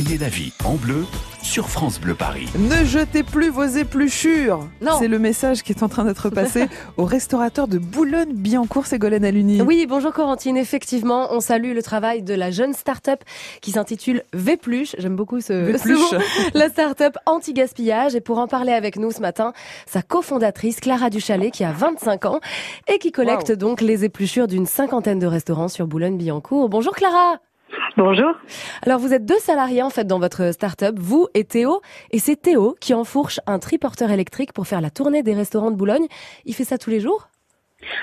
Voyez la vie en bleu sur France Bleu Paris. Ne jetez plus vos épluchures Non. C'est le message qui est en train d'être passé au restaurateur de Boulogne-Billancourt, Ségolène Aluni. Oui, bonjour Corentine. Effectivement, on salue le travail de la jeune start-up qui s'intitule Vépluche. J'aime beaucoup ce, ce Vépluche. mot. La start-up anti-gaspillage. Et pour en parler avec nous ce matin, sa cofondatrice Clara Duchalet qui a 25 ans et qui collecte donc les épluchures d'une cinquantaine de restaurants sur Boulogne-Billancourt. Bonjour Clara. Bonjour. Alors vous êtes deux salariés en fait dans votre start-up, vous et Théo. Et c'est Théo qui enfourche un triporteur électrique pour faire la tournée des restaurants de Boulogne. Il fait ça tous les jours?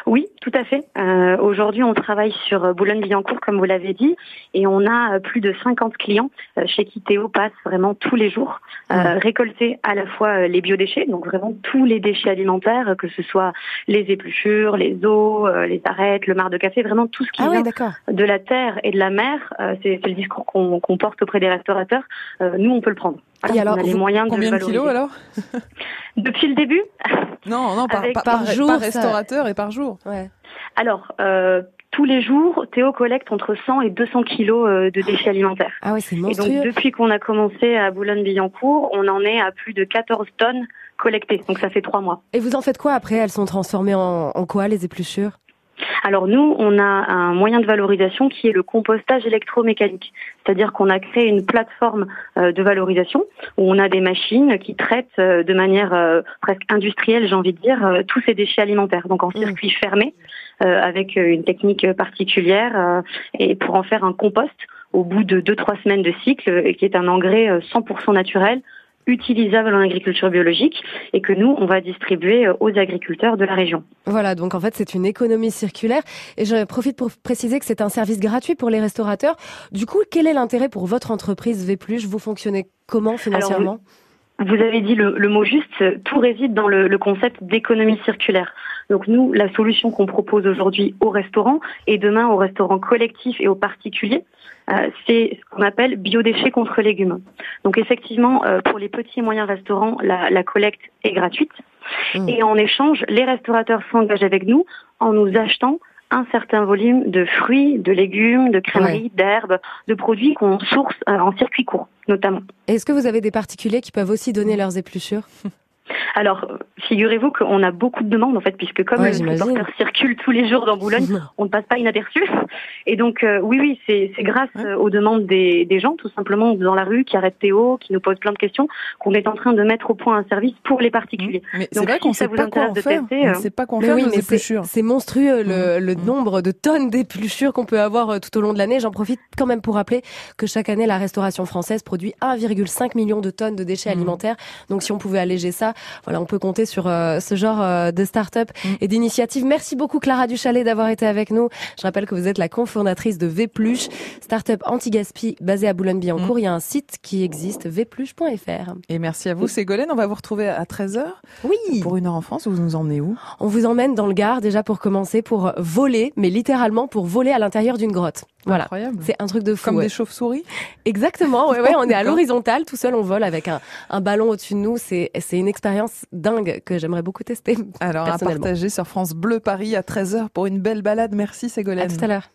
Oui, tout à fait. Euh, Aujourd'hui, on travaille sur euh, Boulogne-Billancourt, comme vous l'avez dit, et on a euh, plus de 50 clients chez qui Théo passe vraiment tous les jours, euh, récolter à la fois les biodéchets, donc vraiment tous les déchets alimentaires, que ce soit les épluchures, les os, les arêtes, le marc de café, vraiment tout ce qui Ah vient ouais, de la terre et de la mer. euh, C'est le discours qu'on porte auprès des restaurateurs. Euh, nous, on peut le prendre. Voilà, Et alors, on a les vous- moyens Combien de kilos alors Depuis le début, Non, non, par, par, par jour, par ça- restaurateur et par jour. Ouais. Alors, euh, tous les jours, Théo collecte entre 100 et 200 kilos euh, de déchets alimentaires. Ah ouais, c'est Et donc, monstrueux. depuis qu'on a commencé à Boulogne-Billancourt, on en est à plus de 14 tonnes collectées. Donc, ça fait trois mois. Et vous en faites quoi après? Elles sont transformées en, en quoi les épluchures? Alors, nous, on a un moyen de valorisation qui est le compostage électromécanique. C'est-à-dire qu'on a créé une plateforme euh, de valorisation où on a des machines qui traitent euh, de manière euh, presque industrielle, j'ai envie de dire, tous ces déchets alimentaires. Donc, en Mmh. circuit fermé, avec une technique particulière, et pour en faire un compost au bout de 2-3 semaines de cycle, qui est un engrais euh, 100% naturel, utilisable en agriculture biologique, et que nous, on va distribuer euh, aux agriculteurs de la région. Voilà, donc en fait c'est une économie circulaire. Et je profite pour préciser que c'est un service gratuit pour les restaurateurs. Du coup, quel est l'intérêt pour votre entreprise Vpluche Vous fonctionnez comment financièrement? Vous avez dit le, le mot juste, tout réside dans le, le concept d'économie circulaire. Donc nous, la solution qu'on propose aujourd'hui aux restaurants et demain aux restaurants collectifs et aux particuliers, euh, c'est ce qu'on appelle biodéchets contre légumes. Donc effectivement, euh, pour les petits et moyens restaurants, la, la collecte est gratuite. Mmh. Et en échange, les restaurateurs s'engagent avec nous en nous achetant un certain volume de fruits, de légumes, de crèmeries, d'herbes, de produits qu'on source euh, en circuit court, notamment. Est-ce que vous avez des particuliers qui peuvent aussi donner leurs épluchures? Alors, figurez-vous qu'on a beaucoup de demandes en fait, puisque comme Ouais, le transporteur circule tous les jours dans Boulogne, on ne passe pas inaperçu. Et donc, euh, oui, oui, c'est grâce Ouais. euh, aux demandes des, des gens, tout simplement dans la rue, qui arrêtent Théo, qui nous posent plein de questions, qu'on est en train de mettre au point un service pour les particuliers. Mais c'est vrai si qu'on ça sait vous pas quoi en faire. tester, On euh, ne sait pas quoi en Mais faire oui, mais c'est monstrueux le, le Mmh. nombre de tonnes d'épluchures qu'on peut avoir euh, tout au long de l'année. J'en profite quand même pour rappeler que chaque année, la restauration française produit 1,5 million de tonnes de déchets Mmh. alimentaires. Donc si on pouvait alléger ça, voilà, on peut compter sur euh, ce genre euh, de start-up Mmh. et d'initiatives. Merci beaucoup Clara Duchalet d'avoir été avec nous. Je rappelle que vous êtes la cofondatrice de Vpluche, start-up anti-gaspi basée à Mmh. Boulogne-Billancourt. Il y a un site qui existe, vpluche.fr. Et merci à vous, Ségolène. On va vous retrouver à 13h Oui. pour une heure en France. Vous nous emmenez où? On vous emmène dans le Gard déjà pour commencer pour voler, mais littéralement pour voler à l'intérieur d'une grotte. Voilà. C'est un truc de fou. Comme ouais. des chauves-souris Exactement, ouais, ouais, on est à l'horizontale, tout seul on vole avec un, un ballon au-dessus de nous. C'est, c'est une expérience dingue que j'aimerais beaucoup tester. Alors, à partager sur France Bleu Paris à 13h pour une belle balade. Merci, Ségolène. À tout à l'heure.